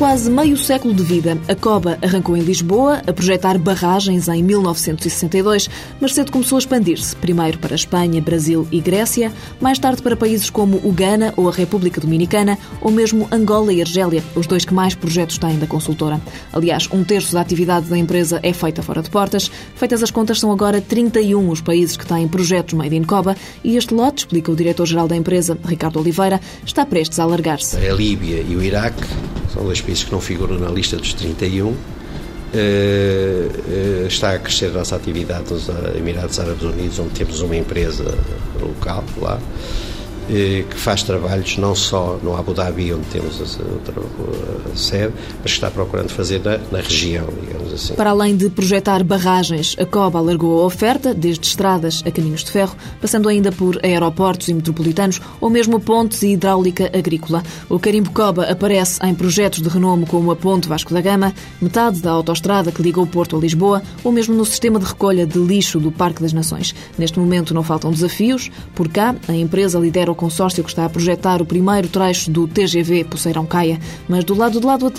quase meio século de vida, a COBA arrancou em Lisboa a projetar barragens em 1962, mas cedo começou a expandir-se, primeiro para Espanha, Brasil e Grécia, mais tarde para países como o Ghana ou a República Dominicana, ou mesmo Angola e Argélia, os dois que mais projetos têm da consultora. Aliás, um terço da atividade da empresa é feita fora de portas. Feitas as contas, são agora 31 os países que têm projetos Made in COBA e este lote, explica o diretor-geral da empresa, Ricardo Oliveira, está prestes a alargar-se. A Líbia e o Iraque são dois países que não figuram na lista dos 31. Uh, uh, está a crescer a nossa atividade nos Emirados Árabes Unidos, onde temos uma empresa local lá. Eh, que faz trabalhos não só no Abu Dhabi, onde temos a sede, mas que está procurando fazer na, na, região, digamos assim. Para além de projetar barragens, a COBA alargou a oferta, desde estradas a caminhos de ferro, passando ainda por aeroportos e metropolitanos ou mesmo pontes e hidráulica agrícola. O carimbo COBA aparece em projetos de renome como a Ponte Vasco da Gama, metade da autoestrada que liga o Porto a Lisboa ou mesmo no sistema de recolha de lixo do Parque das Nações. Neste momento não faltam desafios. Por cá, a empresa lidera o consórcio que está a projetar o primeiro trecho do TGV Poceirão Caia, mas do lado do lado Atlântico